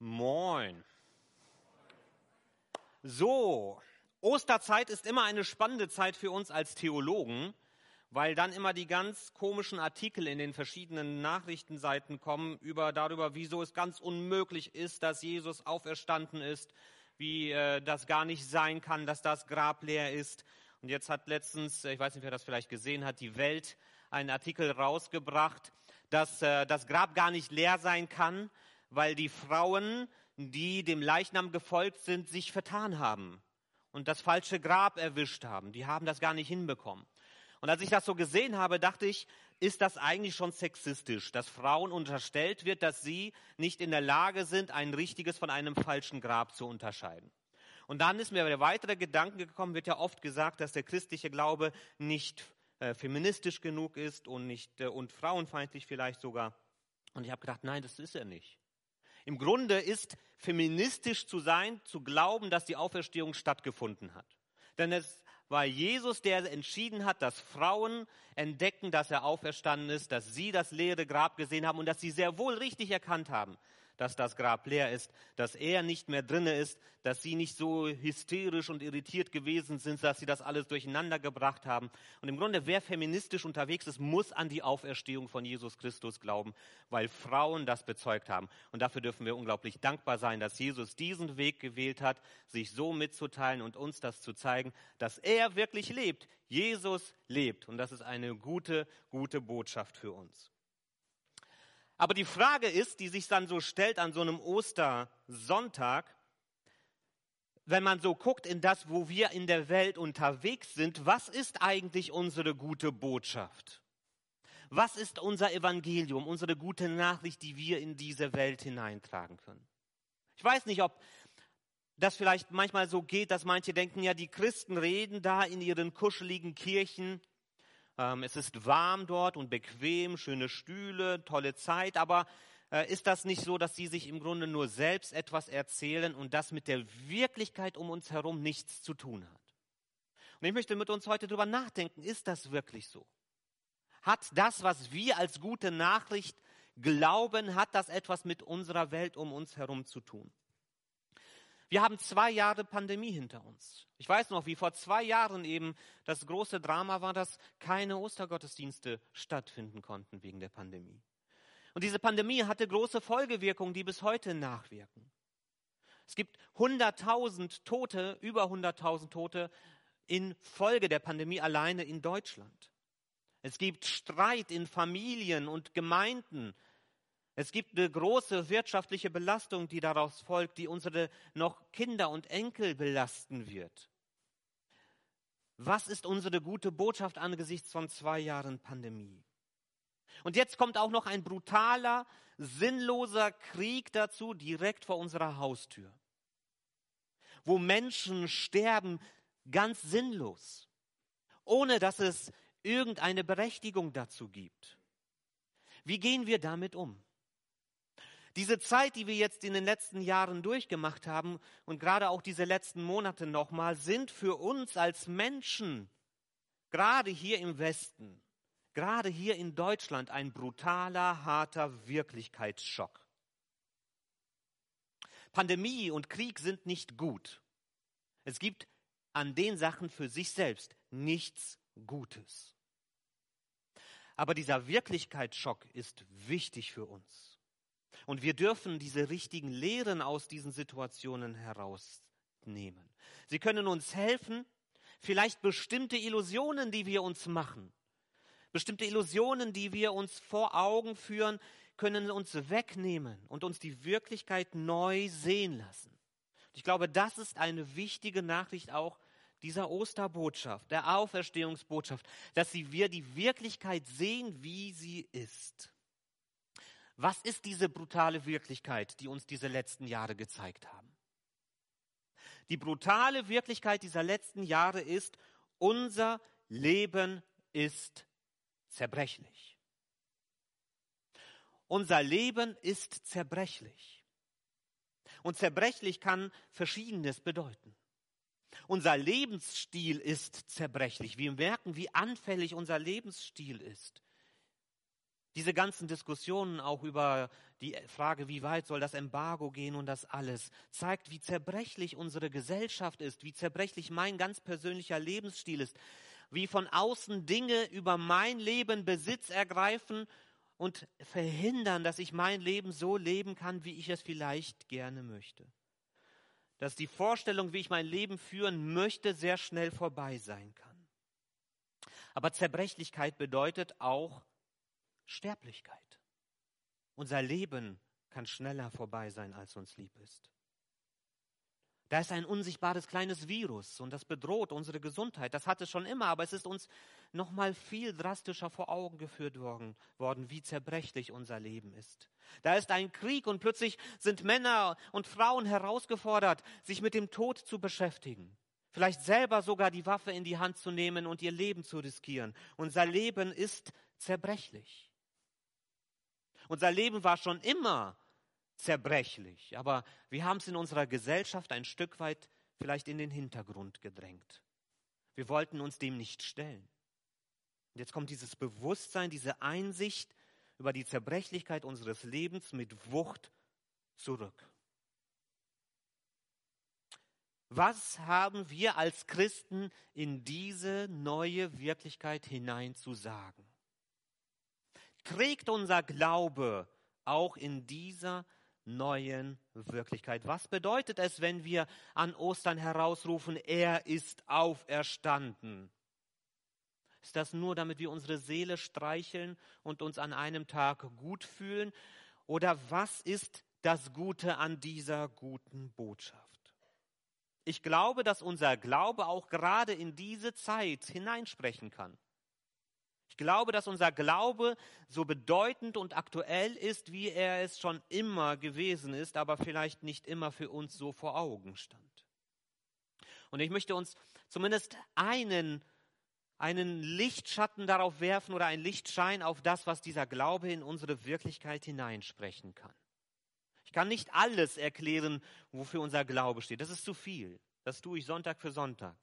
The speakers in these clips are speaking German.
Moin. So, Osterzeit ist immer eine spannende Zeit für uns als Theologen, weil dann immer die ganz komischen Artikel in den verschiedenen Nachrichtenseiten kommen über darüber, wieso es ganz unmöglich ist, dass Jesus auferstanden ist, wie äh, das gar nicht sein kann, dass das Grab leer ist. Und jetzt hat letztens, ich weiß nicht, wer das vielleicht gesehen hat, die Welt einen Artikel rausgebracht, dass äh, das Grab gar nicht leer sein kann, weil die Frauen, die dem Leichnam gefolgt sind, sich vertan haben und das falsche Grab erwischt haben. Die haben das gar nicht hinbekommen. Und als ich das so gesehen habe, dachte ich, ist das eigentlich schon sexistisch, dass Frauen unterstellt wird, dass sie nicht in der Lage sind, ein richtiges von einem falschen Grab zu unterscheiden. Und dann ist mir der weitere Gedanke gekommen, wird ja oft gesagt, dass der christliche Glaube nicht äh, feministisch genug ist und nicht äh, und frauenfeindlich vielleicht sogar. Und ich habe gedacht, nein, das ist er nicht. Im Grunde ist feministisch zu sein, zu glauben, dass die Auferstehung stattgefunden hat. Denn es war Jesus, der entschieden hat, dass Frauen entdecken, dass er auferstanden ist, dass sie das leere Grab gesehen haben und dass sie sehr wohl richtig erkannt haben, dass das Grab leer ist, dass er nicht mehr drinne ist, dass sie nicht so hysterisch und irritiert gewesen sind, dass sie das alles durcheinander gebracht haben. Und im Grunde, wer feministisch unterwegs ist, muss an die Auferstehung von Jesus Christus glauben, weil Frauen das bezeugt haben. Und dafür dürfen wir unglaublich dankbar sein, dass Jesus diesen Weg gewählt hat, sich so mitzuteilen und uns das zu zeigen, dass er wirklich lebt. Jesus lebt. Und das ist eine gute, gute Botschaft für uns. Aber die Frage ist, die sich dann so stellt an so einem Ostersonntag, wenn man so guckt in das, wo wir in der Welt unterwegs sind, was ist eigentlich unsere gute Botschaft? Was ist unser Evangelium, unsere gute Nachricht, die wir in diese Welt hineintragen können? Ich weiß nicht, ob das vielleicht manchmal so geht, dass manche denken, ja, die Christen reden da in ihren kuscheligen Kirchen es ist warm dort und bequem, schöne Stühle, tolle Zeit, aber äh, ist das nicht so, dass sie sich im Grunde nur selbst etwas erzählen und das mit der Wirklichkeit um uns herum nichts zu tun hat? Und ich möchte mit uns heute darüber nachdenken, ist das wirklich so? Hat das, was wir als gute Nachricht glauben, hat das etwas mit unserer Welt um uns herum zu tun? Wir haben zwei Jahre Pandemie hinter uns. Ich weiß noch, wie vor zwei Jahren eben das große Drama war, dass keine Ostergottesdienste stattfinden konnten wegen der Pandemie. Und diese Pandemie hatte große Folgewirkungen, die bis heute nachwirken. Es gibt 100.000 Tote, über 100.000 Tote in Folge der Pandemie alleine in Deutschland. Es gibt Streit in Familien und Gemeinden es gibt eine große wirtschaftliche Belastung, die daraus folgt, die unsere noch Kinder und Enkel belasten wird. Was ist unsere gute Botschaft angesichts von zwei Jahren Pandemie? Und jetzt kommt auch noch ein brutaler, sinnloser Krieg dazu, direkt vor unserer Haustür, wo Menschen sterben ganz sinnlos, ohne dass es irgendeine Berechtigung dazu gibt. Wie gehen wir damit um? Diese Zeit, die wir jetzt in den letzten Jahren durchgemacht haben und gerade auch diese letzten Monate nochmal, sind für uns als Menschen, gerade hier im Westen, gerade hier in Deutschland, ein brutaler, harter Wirklichkeitsschock. Pandemie und Krieg sind nicht gut. Es gibt an den Sachen für sich selbst nichts Gutes. Aber dieser Wirklichkeitsschock ist wichtig für uns. Und wir dürfen diese richtigen Lehren aus diesen Situationen herausnehmen. Sie können uns helfen, vielleicht bestimmte Illusionen, die wir uns machen, bestimmte Illusionen, die wir uns vor Augen führen, können uns wegnehmen und uns die Wirklichkeit neu sehen lassen. Ich glaube, das ist eine wichtige Nachricht auch dieser Osterbotschaft, der Auferstehungsbotschaft, dass wir die Wirklichkeit sehen, wie sie ist. Was ist diese brutale Wirklichkeit, die uns diese letzten Jahre gezeigt haben? Die brutale Wirklichkeit dieser letzten Jahre ist, unser Leben ist zerbrechlich. Unser Leben ist zerbrechlich. Und zerbrechlich kann Verschiedenes bedeuten. Unser Lebensstil ist zerbrechlich. Wir merken, wie anfällig unser Lebensstil ist. Diese ganzen Diskussionen auch über die Frage, wie weit soll das Embargo gehen und das alles, zeigt, wie zerbrechlich unsere Gesellschaft ist, wie zerbrechlich mein ganz persönlicher Lebensstil ist, wie von außen Dinge über mein Leben Besitz ergreifen und verhindern, dass ich mein Leben so leben kann, wie ich es vielleicht gerne möchte. Dass die Vorstellung, wie ich mein Leben führen möchte, sehr schnell vorbei sein kann. Aber Zerbrechlichkeit bedeutet auch Sterblichkeit. Unser Leben kann schneller vorbei sein, als uns lieb ist. Da ist ein unsichtbares kleines Virus und das bedroht unsere Gesundheit. Das hat es schon immer, aber es ist uns noch mal viel drastischer vor Augen geführt worden, worden, wie zerbrechlich unser Leben ist. Da ist ein Krieg und plötzlich sind Männer und Frauen herausgefordert, sich mit dem Tod zu beschäftigen. Vielleicht selber sogar die Waffe in die Hand zu nehmen und ihr Leben zu riskieren. Unser Leben ist zerbrechlich. Unser Leben war schon immer zerbrechlich, aber wir haben es in unserer Gesellschaft ein Stück weit vielleicht in den Hintergrund gedrängt. Wir wollten uns dem nicht stellen. Und jetzt kommt dieses Bewusstsein, diese Einsicht über die Zerbrechlichkeit unseres Lebens mit Wucht zurück. Was haben wir als Christen in diese neue Wirklichkeit hinein zu sagen? Trägt unser Glaube auch in dieser neuen Wirklichkeit. Was bedeutet es, wenn wir an Ostern herausrufen, er ist auferstanden? Ist das nur, damit wir unsere Seele streicheln und uns an einem Tag gut fühlen? Oder was ist das Gute an dieser guten Botschaft? Ich glaube, dass unser Glaube auch gerade in diese Zeit hineinsprechen kann glaube, dass unser Glaube so bedeutend und aktuell ist, wie er es schon immer gewesen ist, aber vielleicht nicht immer für uns so vor Augen stand. Und ich möchte uns zumindest einen, einen Lichtschatten darauf werfen oder einen Lichtschein auf das, was dieser Glaube in unsere Wirklichkeit hineinsprechen kann. Ich kann nicht alles erklären, wofür unser Glaube steht. Das ist zu viel. Das tue ich Sonntag für Sonntag.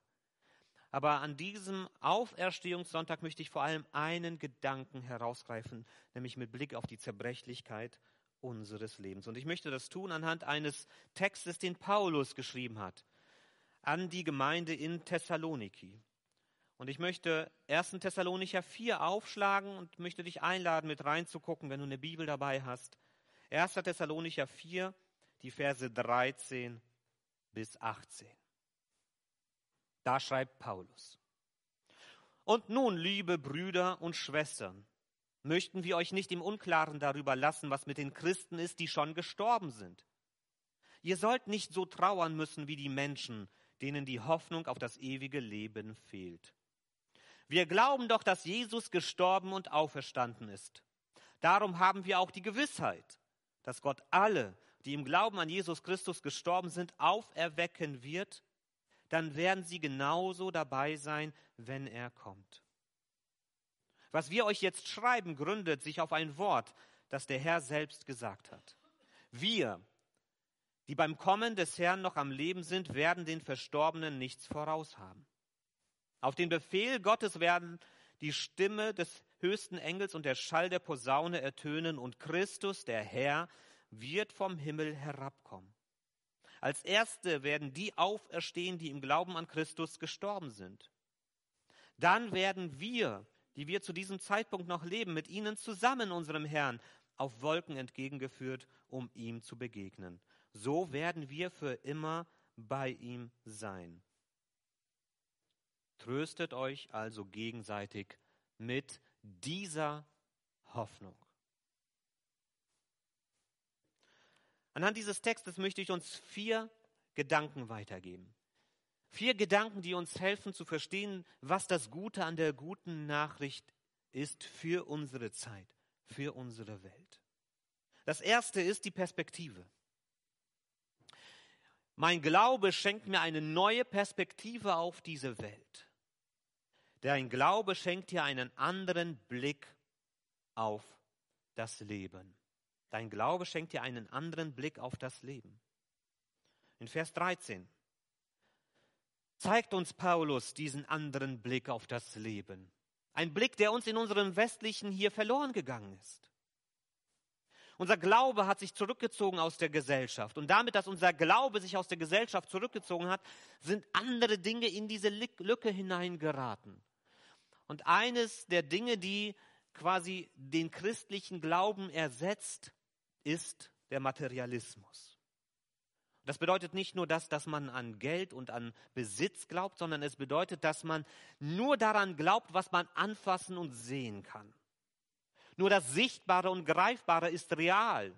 Aber an diesem Auferstehungssonntag möchte ich vor allem einen Gedanken herausgreifen, nämlich mit Blick auf die Zerbrechlichkeit unseres Lebens. Und ich möchte das tun anhand eines Textes, den Paulus geschrieben hat, an die Gemeinde in Thessaloniki. Und ich möchte 1. Thessalonicher 4 aufschlagen und möchte dich einladen, mit reinzugucken, wenn du eine Bibel dabei hast. 1. Thessalonicher 4, die Verse 13 bis 18. Da schreibt Paulus. Und nun, liebe Brüder und Schwestern, möchten wir euch nicht im Unklaren darüber lassen, was mit den Christen ist, die schon gestorben sind. Ihr sollt nicht so trauern müssen wie die Menschen, denen die Hoffnung auf das ewige Leben fehlt. Wir glauben doch, dass Jesus gestorben und auferstanden ist. Darum haben wir auch die Gewissheit, dass Gott alle, die im Glauben an Jesus Christus gestorben sind, auferwecken wird dann werden sie genauso dabei sein, wenn er kommt. Was wir euch jetzt schreiben, gründet sich auf ein Wort, das der Herr selbst gesagt hat. Wir, die beim Kommen des Herrn noch am Leben sind, werden den Verstorbenen nichts voraus haben. Auf den Befehl Gottes werden die Stimme des höchsten Engels und der Schall der Posaune ertönen und Christus, der Herr, wird vom Himmel herabkommen. Als Erste werden die auferstehen, die im Glauben an Christus gestorben sind. Dann werden wir, die wir zu diesem Zeitpunkt noch leben, mit ihnen zusammen unserem Herrn auf Wolken entgegengeführt, um ihm zu begegnen. So werden wir für immer bei ihm sein. Tröstet euch also gegenseitig mit dieser Hoffnung. Anhand dieses Textes möchte ich uns vier Gedanken weitergeben. Vier Gedanken, die uns helfen zu verstehen, was das Gute an der guten Nachricht ist für unsere Zeit, für unsere Welt. Das erste ist die Perspektive. Mein Glaube schenkt mir eine neue Perspektive auf diese Welt. Dein Glaube schenkt dir einen anderen Blick auf das Leben. Dein Glaube schenkt dir einen anderen Blick auf das Leben. In Vers 13 zeigt uns Paulus diesen anderen Blick auf das Leben. Ein Blick, der uns in unserem westlichen hier verloren gegangen ist. Unser Glaube hat sich zurückgezogen aus der Gesellschaft. Und damit, dass unser Glaube sich aus der Gesellschaft zurückgezogen hat, sind andere Dinge in diese Lücke hineingeraten. Und eines der Dinge, die quasi den christlichen Glauben ersetzt, ist der Materialismus. Das bedeutet nicht nur das, dass man an Geld und an Besitz glaubt, sondern es bedeutet, dass man nur daran glaubt, was man anfassen und sehen kann. Nur das Sichtbare und Greifbare ist real.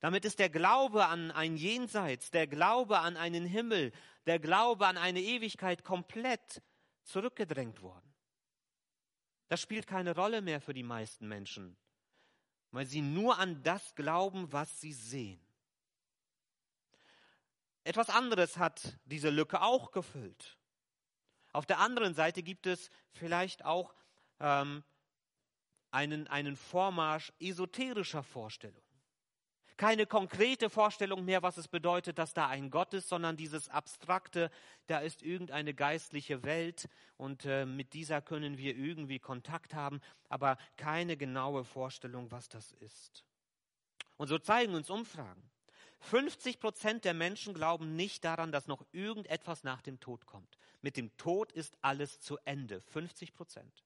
Damit ist der Glaube an ein Jenseits, der Glaube an einen Himmel, der Glaube an eine Ewigkeit komplett zurückgedrängt worden. Das spielt keine Rolle mehr für die meisten Menschen, weil sie nur an das glauben, was sie sehen. Etwas anderes hat diese Lücke auch gefüllt. Auf der anderen Seite gibt es vielleicht auch ähm, einen, einen Vormarsch esoterischer Vorstellungen. Keine konkrete Vorstellung mehr, was es bedeutet, dass da ein Gott ist, sondern dieses abstrakte, da ist irgendeine geistliche Welt und äh, mit dieser können wir irgendwie Kontakt haben, aber keine genaue Vorstellung, was das ist. Und so zeigen uns Umfragen. 50 Prozent der Menschen glauben nicht daran, dass noch irgendetwas nach dem Tod kommt. Mit dem Tod ist alles zu Ende. 50 Prozent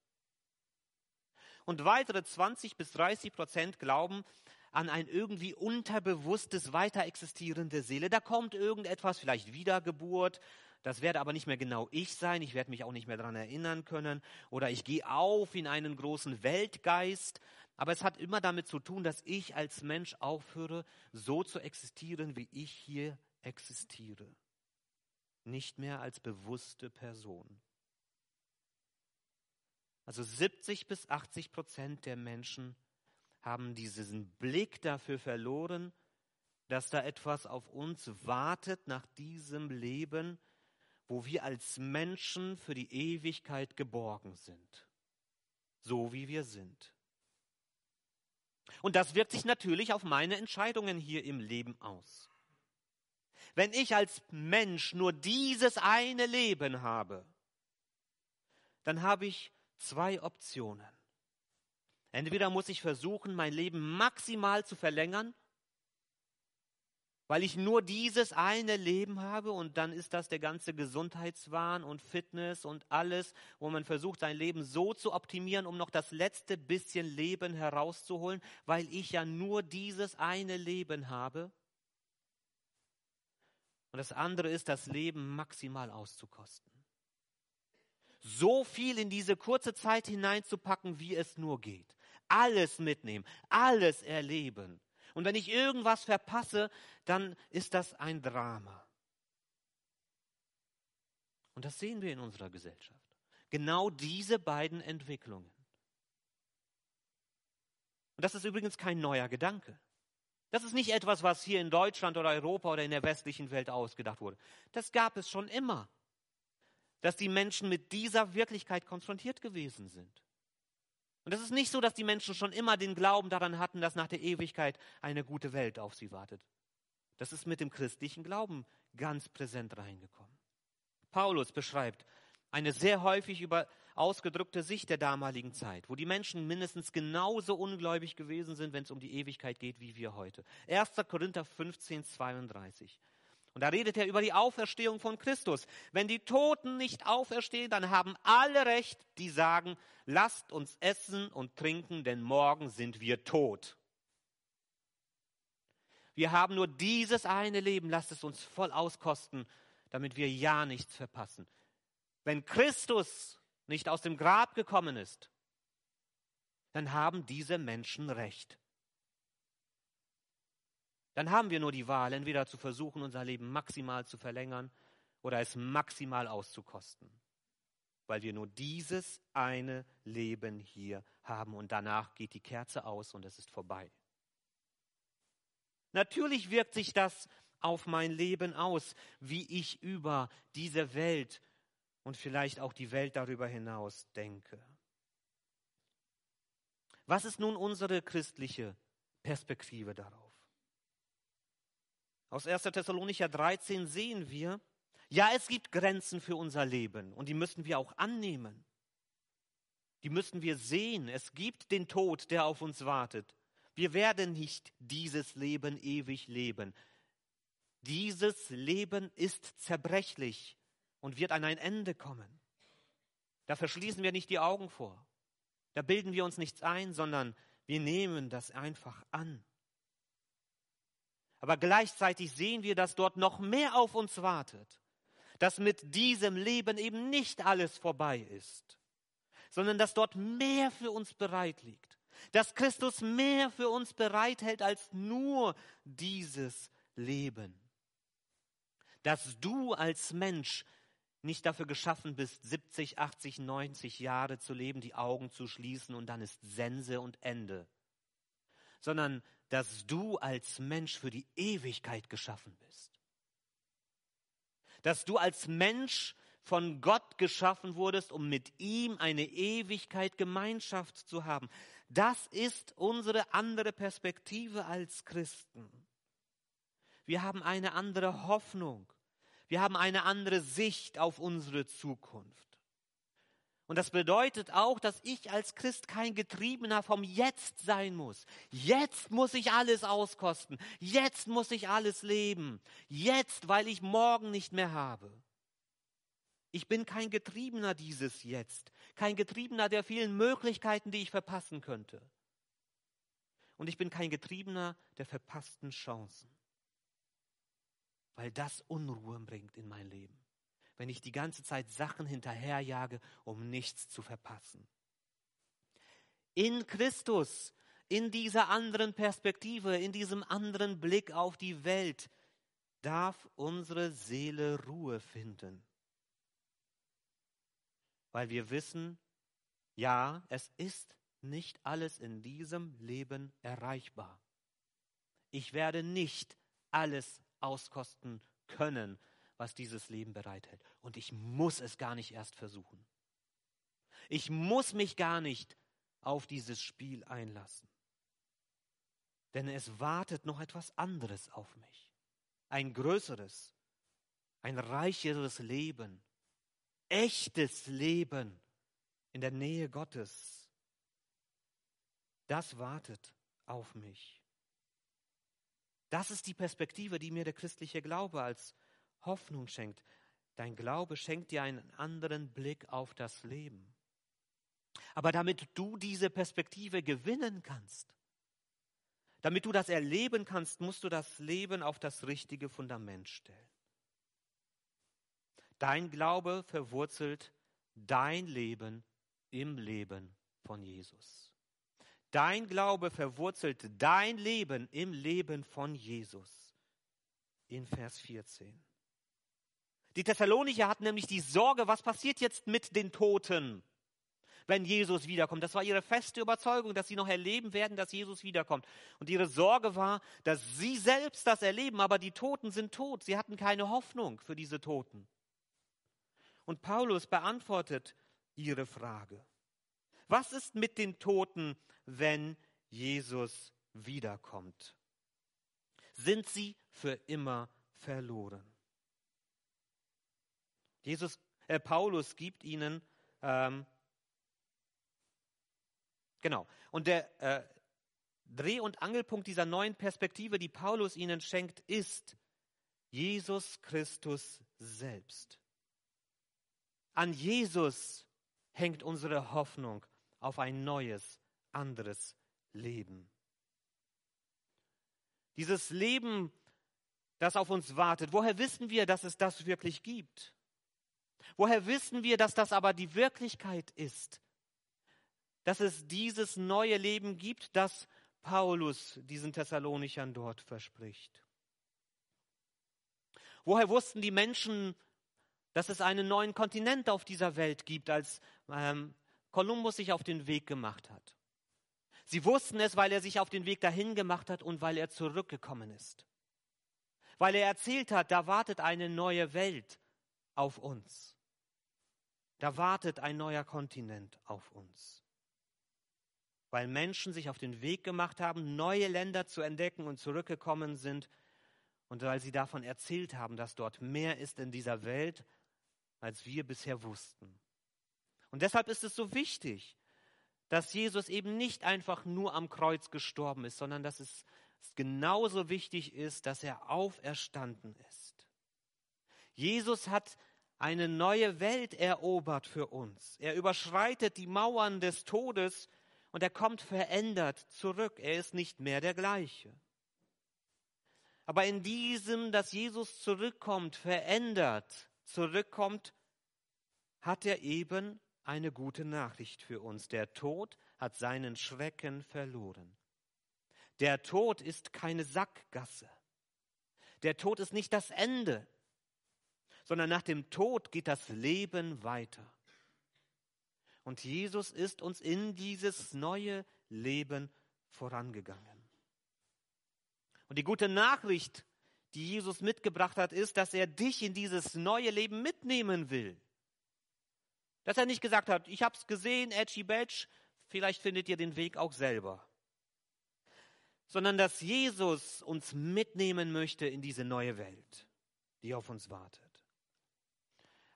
und weitere 20 bis 30 Prozent glauben an ein irgendwie unterbewusstes, weiter existierende Seele. Da kommt irgendetwas, vielleicht Wiedergeburt. Das werde aber nicht mehr genau ich sein. Ich werde mich auch nicht mehr daran erinnern können. Oder ich gehe auf in einen großen Weltgeist. Aber es hat immer damit zu tun, dass ich als Mensch aufhöre, so zu existieren, wie ich hier existiere. Nicht mehr als bewusste Person. Also 70 bis 80 Prozent der Menschen haben diesen Blick dafür verloren, dass da etwas auf uns wartet nach diesem Leben, wo wir als Menschen für die Ewigkeit geborgen sind, so wie wir sind. Und das wirkt sich natürlich auf meine Entscheidungen hier im Leben aus. Wenn ich als Mensch nur dieses eine Leben habe, dann habe ich zwei Optionen. Entweder muss ich versuchen, mein Leben maximal zu verlängern, weil ich nur dieses eine Leben habe und dann ist das der ganze Gesundheitswahn und Fitness und alles, wo man versucht, sein Leben so zu optimieren, um noch das letzte bisschen Leben herauszuholen, weil ich ja nur dieses eine Leben habe. Und das andere ist, das Leben maximal auszukosten so viel in diese kurze Zeit hineinzupacken, wie es nur geht. Alles mitnehmen, alles erleben. Und wenn ich irgendwas verpasse, dann ist das ein Drama. Und das sehen wir in unserer Gesellschaft. Genau diese beiden Entwicklungen. Und das ist übrigens kein neuer Gedanke. Das ist nicht etwas, was hier in Deutschland oder Europa oder in der westlichen Welt ausgedacht wurde. Das gab es schon immer dass die Menschen mit dieser Wirklichkeit konfrontiert gewesen sind. Und es ist nicht so, dass die Menschen schon immer den Glauben daran hatten, dass nach der Ewigkeit eine gute Welt auf sie wartet. Das ist mit dem christlichen Glauben ganz präsent reingekommen. Paulus beschreibt eine sehr häufig über ausgedrückte Sicht der damaligen Zeit, wo die Menschen mindestens genauso ungläubig gewesen sind, wenn es um die Ewigkeit geht, wie wir heute. 1. Korinther 15, 32. Und da redet er über die Auferstehung von Christus. Wenn die Toten nicht auferstehen, dann haben alle Recht, die sagen, lasst uns essen und trinken, denn morgen sind wir tot. Wir haben nur dieses eine Leben, lasst es uns voll auskosten, damit wir ja nichts verpassen. Wenn Christus nicht aus dem Grab gekommen ist, dann haben diese Menschen Recht dann haben wir nur die Wahl, entweder zu versuchen, unser Leben maximal zu verlängern oder es maximal auszukosten, weil wir nur dieses eine Leben hier haben und danach geht die Kerze aus und es ist vorbei. Natürlich wirkt sich das auf mein Leben aus, wie ich über diese Welt und vielleicht auch die Welt darüber hinaus denke. Was ist nun unsere christliche Perspektive darauf? Aus 1. Thessalonicher 13 sehen wir, ja, es gibt Grenzen für unser Leben und die müssen wir auch annehmen. die müssen wir sehen. Es gibt den Tod, der auf uns wartet. Wir werden nicht dieses Leben ewig leben. Dieses Leben ist zerbrechlich und wird an ein Ende kommen. Da verschließen wir nicht die Augen vor. Da bilden wir uns nichts ein, sondern wir nehmen das einfach an. Aber gleichzeitig sehen wir, dass dort noch mehr auf uns wartet, dass mit diesem Leben eben nicht alles vorbei ist, sondern dass dort mehr für uns bereit liegt, dass Christus mehr für uns bereithält als nur dieses Leben, dass du als Mensch nicht dafür geschaffen bist, 70, 80, 90 Jahre zu leben, die Augen zu schließen und dann ist Sense und Ende, sondern dass du als Mensch für die Ewigkeit geschaffen bist. Dass du als Mensch von Gott geschaffen wurdest, um mit ihm eine Ewigkeit Gemeinschaft zu haben. Das ist unsere andere Perspektive als Christen. Wir haben eine andere Hoffnung. Wir haben eine andere Sicht auf unsere Zukunft. Und das bedeutet auch, dass ich als Christ kein Getriebener vom Jetzt sein muss. Jetzt muss ich alles auskosten. Jetzt muss ich alles leben. Jetzt, weil ich morgen nicht mehr habe. Ich bin kein Getriebener dieses Jetzt. Kein Getriebener der vielen Möglichkeiten, die ich verpassen könnte. Und ich bin kein Getriebener der verpassten Chancen weil das Unruhe bringt in mein Leben. Wenn ich die ganze Zeit Sachen hinterherjage, um nichts zu verpassen. In Christus, in dieser anderen Perspektive, in diesem anderen Blick auf die Welt, darf unsere Seele Ruhe finden. Weil wir wissen, ja, es ist nicht alles in diesem Leben erreichbar. Ich werde nicht alles auskosten können, was dieses Leben bereithält. Und ich muss es gar nicht erst versuchen. Ich muss mich gar nicht auf dieses Spiel einlassen. Denn es wartet noch etwas anderes auf mich. Ein größeres, ein reicheres Leben, echtes Leben in der Nähe Gottes. Das wartet auf mich. Das ist die Perspektive, die mir der christliche Glaube als Hoffnung schenkt. Dein Glaube schenkt dir einen anderen Blick auf das Leben. Aber damit du diese Perspektive gewinnen kannst, damit du das erleben kannst, musst du das Leben auf das richtige Fundament stellen. Dein Glaube verwurzelt dein Leben im Leben von Jesus. Dein Glaube verwurzelt dein Leben im Leben von Jesus. In Vers 14. Die Thessalonicher hatten nämlich die Sorge, was passiert jetzt mit den Toten, wenn Jesus wiederkommt. Das war ihre feste Überzeugung, dass sie noch erleben werden, dass Jesus wiederkommt. Und ihre Sorge war, dass sie selbst das erleben, aber die Toten sind tot. Sie hatten keine Hoffnung für diese Toten. Und Paulus beantwortet ihre Frage. Was ist mit den Toten, wenn Jesus wiederkommt? Sind sie für immer verloren? Jesus, äh, Paulus gibt ihnen ähm, genau. Und der äh, Dreh- und Angelpunkt dieser neuen Perspektive, die Paulus ihnen schenkt, ist Jesus Christus selbst. An Jesus hängt unsere Hoffnung auf ein neues, anderes Leben. Dieses Leben, das auf uns wartet, woher wissen wir, dass es das wirklich gibt? Woher wissen wir, dass das aber die Wirklichkeit ist? Dass es dieses neue Leben gibt, das Paulus diesen Thessalonichern dort verspricht. Woher wussten die Menschen, dass es einen neuen Kontinent auf dieser Welt gibt, als ähm, Kolumbus sich auf den Weg gemacht hat. Sie wussten es, weil er sich auf den Weg dahin gemacht hat und weil er zurückgekommen ist. Weil er erzählt hat, da wartet eine neue Welt auf uns. Da wartet ein neuer Kontinent auf uns. Weil Menschen sich auf den Weg gemacht haben, neue Länder zu entdecken und zurückgekommen sind und weil sie davon erzählt haben, dass dort mehr ist in dieser Welt, als wir bisher wussten. Und deshalb ist es so wichtig, dass Jesus eben nicht einfach nur am Kreuz gestorben ist, sondern dass es genauso wichtig ist, dass er auferstanden ist. Jesus hat eine neue Welt erobert für uns. Er überschreitet die Mauern des Todes und er kommt verändert zurück. Er ist nicht mehr der gleiche. Aber in diesem, dass Jesus zurückkommt, verändert, zurückkommt, hat er eben eine gute Nachricht für uns. Der Tod hat seinen Schrecken verloren. Der Tod ist keine Sackgasse. Der Tod ist nicht das Ende, sondern nach dem Tod geht das Leben weiter. Und Jesus ist uns in dieses neue Leben vorangegangen. Und die gute Nachricht, die Jesus mitgebracht hat, ist, dass er dich in dieses neue Leben mitnehmen will. Dass er nicht gesagt hat, ich habe es gesehen, Edgy Badge, vielleicht findet ihr den Weg auch selber. Sondern dass Jesus uns mitnehmen möchte in diese neue Welt, die auf uns wartet.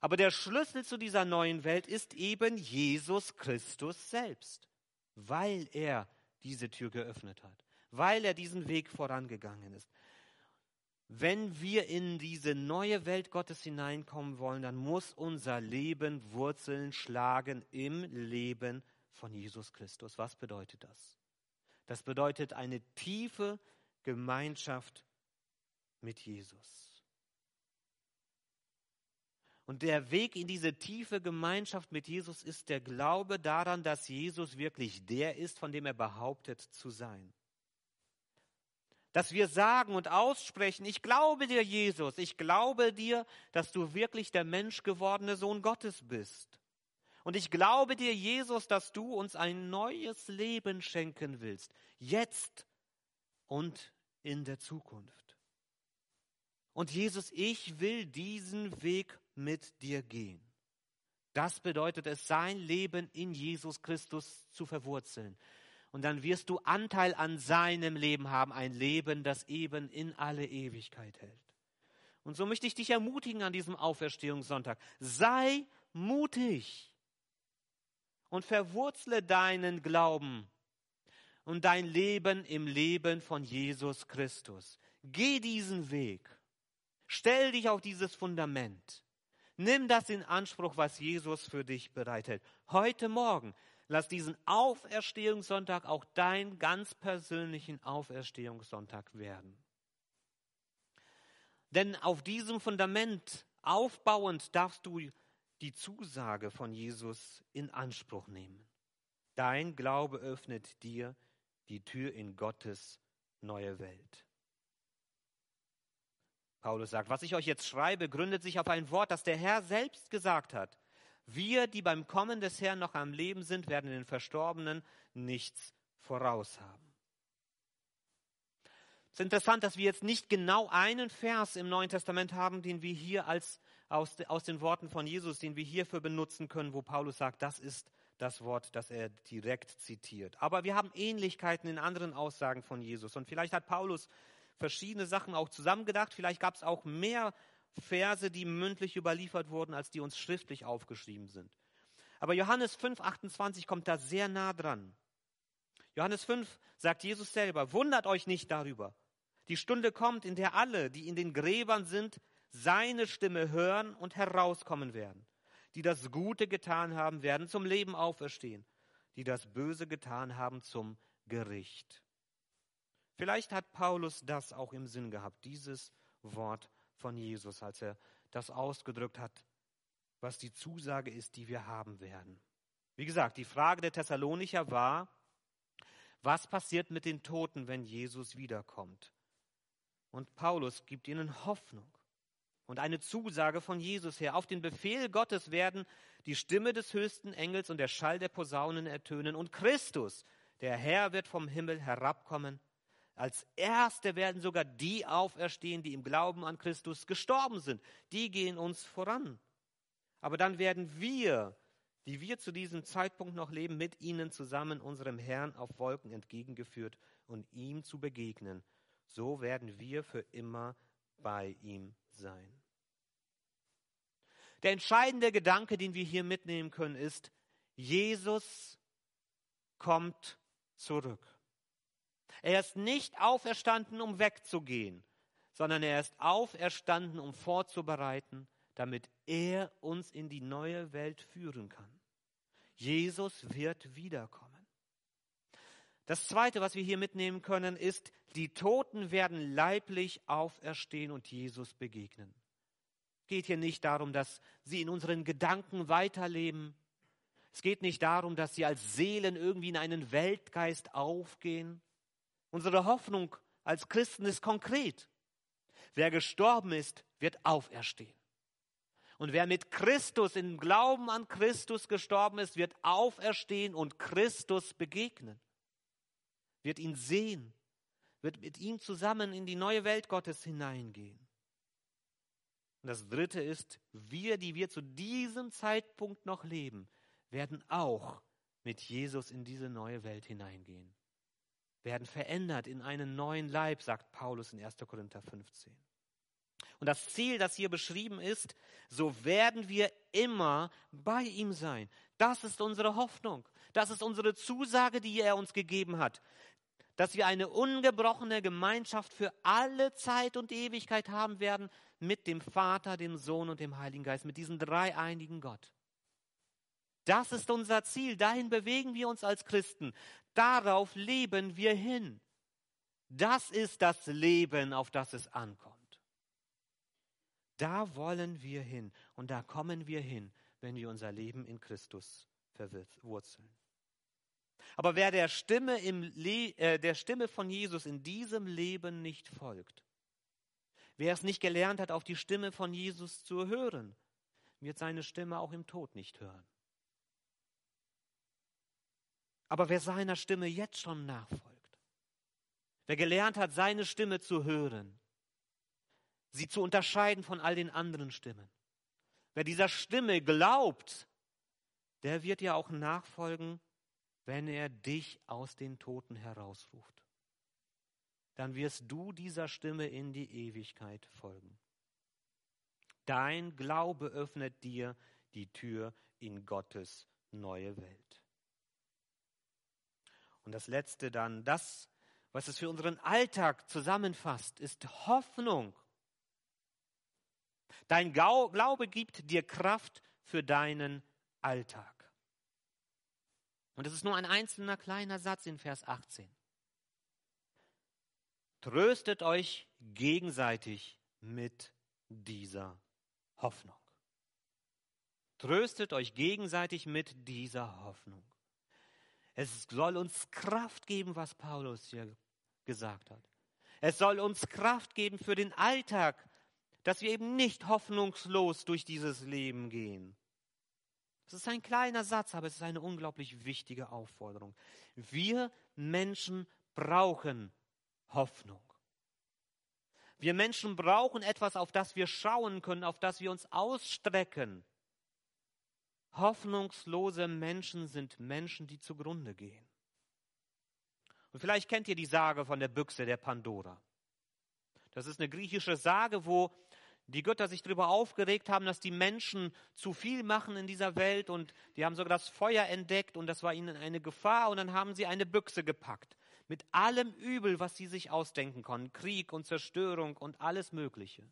Aber der Schlüssel zu dieser neuen Welt ist eben Jesus Christus selbst, weil er diese Tür geöffnet hat weil er diesen Weg vorangegangen ist. Wenn wir in diese neue Welt Gottes hineinkommen wollen, dann muss unser Leben Wurzeln schlagen im Leben von Jesus Christus. Was bedeutet das? Das bedeutet eine tiefe Gemeinschaft mit Jesus. Und der Weg in diese tiefe Gemeinschaft mit Jesus ist der Glaube daran, dass Jesus wirklich der ist, von dem er behauptet zu sein dass wir sagen und aussprechen, ich glaube dir, Jesus, ich glaube dir, dass du wirklich der menschgewordene Sohn Gottes bist. Und ich glaube dir, Jesus, dass du uns ein neues Leben schenken willst, jetzt und in der Zukunft. Und Jesus, ich will diesen Weg mit dir gehen. Das bedeutet es, sein Leben in Jesus Christus zu verwurzeln und dann wirst du Anteil an seinem Leben haben, ein Leben, das eben in alle Ewigkeit hält. Und so möchte ich dich ermutigen an diesem Auferstehungssonntag. Sei mutig und verwurzle deinen Glauben und dein Leben im Leben von Jesus Christus. Geh diesen Weg. Stell dich auf dieses Fundament. Nimm das in Anspruch, was Jesus für dich bereitet. Heute Morgen Lass diesen Auferstehungssonntag auch dein ganz persönlichen Auferstehungssonntag werden. Denn auf diesem Fundament aufbauend darfst du die Zusage von Jesus in Anspruch nehmen. Dein Glaube öffnet dir die Tür in Gottes neue Welt. Paulus sagt, was ich euch jetzt schreibe, gründet sich auf ein Wort, das der Herr selbst gesagt hat. Wir, die beim Kommen des Herrn noch am Leben sind, werden den Verstorbenen nichts voraus haben. Es ist interessant, dass wir jetzt nicht genau einen Vers im Neuen Testament haben, den wir hier als aus, aus den Worten von Jesus, den wir hierfür benutzen können, wo Paulus sagt, das ist das Wort, das er direkt zitiert. Aber wir haben Ähnlichkeiten in anderen Aussagen von Jesus. Und vielleicht hat Paulus verschiedene Sachen auch zusammengedacht. Vielleicht gab es auch mehr Verse, die mündlich überliefert wurden, als die uns schriftlich aufgeschrieben sind. Aber Johannes 5, 28 kommt da sehr nah dran. Johannes 5 sagt Jesus selber, wundert euch nicht darüber. Die Stunde kommt, in der alle, die in den Gräbern sind, seine Stimme hören und herauskommen werden. Die das Gute getan haben, werden zum Leben auferstehen. Die das Böse getan haben, zum Gericht. Vielleicht hat Paulus das auch im Sinn gehabt, dieses Wort von Jesus, als er das ausgedrückt hat, was die Zusage ist, die wir haben werden. Wie gesagt, die Frage der Thessalonicher war, was passiert mit den Toten, wenn Jesus wiederkommt? Und Paulus gibt ihnen Hoffnung und eine Zusage von Jesus her. Auf den Befehl Gottes werden die Stimme des höchsten Engels und der Schall der Posaunen ertönen und Christus, der Herr, wird vom Himmel herabkommen als Erste werden sogar die auferstehen, die im Glauben an Christus gestorben sind. Die gehen uns voran. Aber dann werden wir, die wir zu diesem Zeitpunkt noch leben, mit ihnen zusammen unserem Herrn auf Wolken entgegengeführt und ihm zu begegnen. So werden wir für immer bei ihm sein. Der entscheidende Gedanke, den wir hier mitnehmen können, ist, Jesus kommt zurück. Er ist nicht auferstanden, um wegzugehen, sondern er ist auferstanden, um vorzubereiten, damit er uns in die neue Welt führen kann. Jesus wird wiederkommen. Das Zweite, was wir hier mitnehmen können, ist, die Toten werden leiblich auferstehen und Jesus begegnen. Es geht hier nicht darum, dass sie in unseren Gedanken weiterleben. Es geht nicht darum, dass sie als Seelen irgendwie in einen Weltgeist aufgehen. Unsere Hoffnung als Christen ist konkret. Wer gestorben ist, wird auferstehen. Und wer mit Christus, im Glauben an Christus gestorben ist, wird auferstehen und Christus begegnen, wird ihn sehen, wird mit ihm zusammen in die neue Welt Gottes hineingehen. Und das Dritte ist, wir, die wir zu diesem Zeitpunkt noch leben, werden auch mit Jesus in diese neue Welt hineingehen, werden verändert in einen neuen Leib, sagt Paulus in 1. Korinther 15. Und das Ziel, das hier beschrieben ist, so werden wir immer bei ihm sein. Das ist unsere Hoffnung. Das ist unsere Zusage, die er uns gegeben hat. Dass wir eine ungebrochene Gemeinschaft für alle Zeit und Ewigkeit haben werden mit dem Vater, dem Sohn und dem Heiligen Geist, mit diesem dreieinigen Gott. Das ist unser Ziel. Dahin bewegen wir uns als Christen. Darauf leben wir hin. Das ist das Leben, auf das es ankommt. Da wollen wir hin und da kommen wir hin, wenn wir unser Leben in Christus verwurzeln. Aber wer der Stimme, äh, der Stimme von Jesus in diesem Leben nicht folgt, wer es nicht gelernt hat, auf die Stimme von Jesus zu hören, wird seine Stimme auch im Tod nicht hören. Aber wer seiner Stimme jetzt schon nachfolgt, wer gelernt hat, seine Stimme zu hören, sie zu unterscheiden von all den anderen Stimmen. Wer dieser Stimme glaubt, der wird ja auch nachfolgen, wenn er dich aus den Toten herausruft. Dann wirst du dieser Stimme in die Ewigkeit folgen. Dein Glaube öffnet dir die Tür in Gottes neue Welt. Und das Letzte dann, das, was es für unseren Alltag zusammenfasst, ist Hoffnung. Dein Glaube gibt dir Kraft für deinen Alltag. Und es ist nur ein einzelner kleiner Satz in Vers 18. Tröstet euch gegenseitig mit dieser Hoffnung. Tröstet euch gegenseitig mit dieser Hoffnung. Es soll uns Kraft geben, was Paulus hier gesagt hat. Es soll uns Kraft geben für den Alltag, dass wir eben nicht hoffnungslos durch dieses Leben gehen. Das ist ein kleiner Satz, aber es ist eine unglaublich wichtige Aufforderung. Wir Menschen brauchen Hoffnung. Wir Menschen brauchen etwas, auf das wir schauen können, auf das wir uns ausstrecken. Hoffnungslose Menschen sind Menschen, die zugrunde gehen. Und vielleicht kennt ihr die Sage von der Büchse der Pandora. Das ist eine griechische Sage, wo die Götter sich darüber aufgeregt haben, dass die Menschen zu viel machen in dieser Welt und die haben sogar das Feuer entdeckt und das war ihnen eine Gefahr und dann haben sie eine Büchse gepackt mit allem Übel, was sie sich ausdenken konnten, Krieg und Zerstörung und alles Mögliche.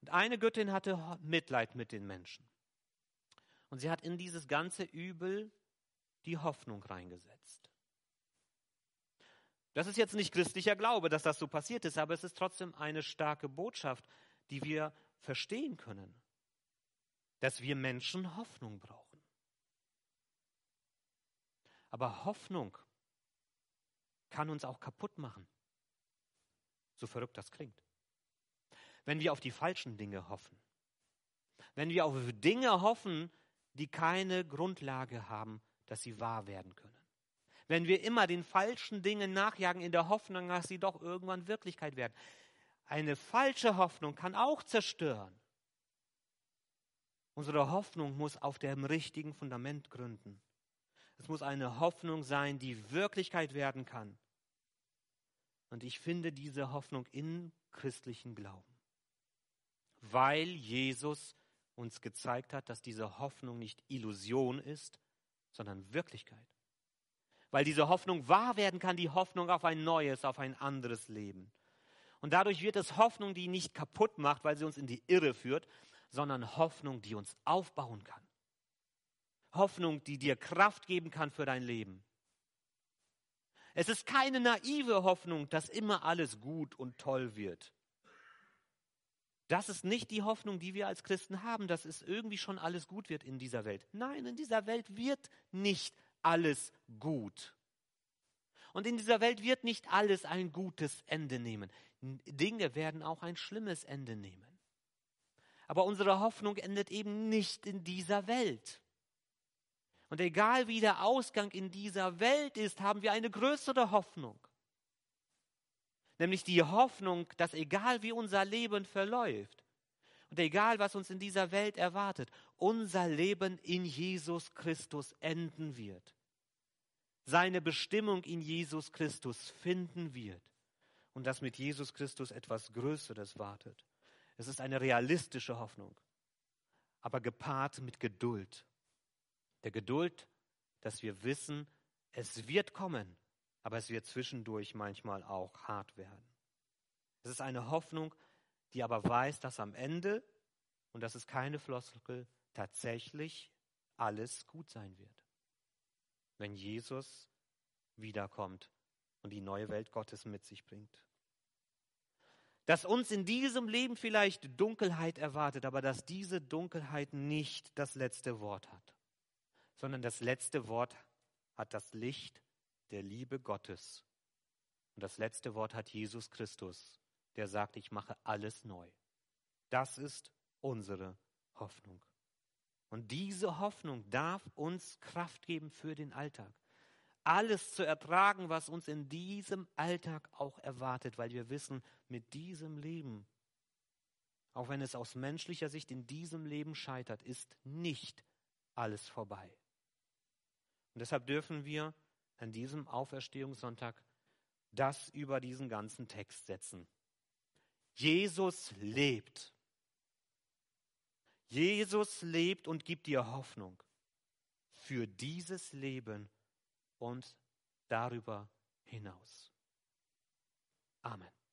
Und eine Göttin hatte Mitleid mit den Menschen und sie hat in dieses ganze Übel die Hoffnung reingesetzt. Das ist jetzt nicht christlicher Glaube, dass das so passiert ist, aber es ist trotzdem eine starke Botschaft, die wir verstehen können, dass wir Menschen Hoffnung brauchen. Aber Hoffnung kann uns auch kaputt machen, so verrückt das klingt. Wenn wir auf die falschen Dinge hoffen, wenn wir auf Dinge hoffen, die keine Grundlage haben, dass sie wahr werden können wenn wir immer den falschen Dingen nachjagen in der Hoffnung, dass sie doch irgendwann Wirklichkeit werden. Eine falsche Hoffnung kann auch zerstören. Unsere Hoffnung muss auf dem richtigen Fundament gründen. Es muss eine Hoffnung sein, die Wirklichkeit werden kann. Und ich finde diese Hoffnung in christlichen Glauben, weil Jesus uns gezeigt hat, dass diese Hoffnung nicht Illusion ist, sondern Wirklichkeit. weil diese Hoffnung wahr werden kann, die Hoffnung auf ein neues, auf ein anderes Leben. Und dadurch wird es Hoffnung, die nicht kaputt macht, weil sie uns in die Irre führt, sondern Hoffnung, die uns aufbauen kann. Hoffnung, die dir Kraft geben kann für dein Leben. Es ist keine naive Hoffnung, dass immer alles gut und toll wird. Das ist nicht die Hoffnung, die wir als Christen haben, dass es irgendwie schon alles gut wird in dieser Welt. Nein, in dieser Welt wird nicht alles gut. Und in dieser Welt wird nicht alles ein gutes Ende nehmen. Dinge werden auch ein schlimmes Ende nehmen. Aber unsere Hoffnung endet eben nicht in dieser Welt. Und egal wie der Ausgang in dieser Welt ist, haben wir eine größere Hoffnung. Nämlich die Hoffnung, dass egal wie unser Leben verläuft und egal was uns in dieser Welt erwartet, unser Leben in Jesus Christus enden wird. Seine Bestimmung in Jesus Christus finden wird. Und dass mit Jesus Christus etwas Größeres wartet. Es ist eine realistische Hoffnung, aber gepaart mit Geduld. Der Geduld, dass wir wissen, es wird kommen aber es wird zwischendurch manchmal auch hart werden. Es ist eine Hoffnung, die aber weiß, dass am Ende, und das ist keine Floskel, tatsächlich alles gut sein wird. Wenn Jesus wiederkommt und die neue Welt Gottes mit sich bringt. Dass uns in diesem Leben vielleicht Dunkelheit erwartet, aber dass diese Dunkelheit nicht das letzte Wort hat, sondern das letzte Wort hat das Licht der Liebe Gottes. Und das letzte Wort hat Jesus Christus, der sagt, ich mache alles neu. Das ist unsere Hoffnung. Und diese Hoffnung darf uns Kraft geben für den Alltag. Alles zu ertragen, was uns in diesem Alltag auch erwartet, weil wir wissen, mit diesem Leben, auch wenn es aus menschlicher Sicht in diesem Leben scheitert, ist nicht alles vorbei. Und deshalb dürfen wir an diesem Auferstehungssonntag das über diesen ganzen Text setzen. Jesus lebt. Jesus lebt und gibt dir Hoffnung für dieses Leben und darüber hinaus. Amen.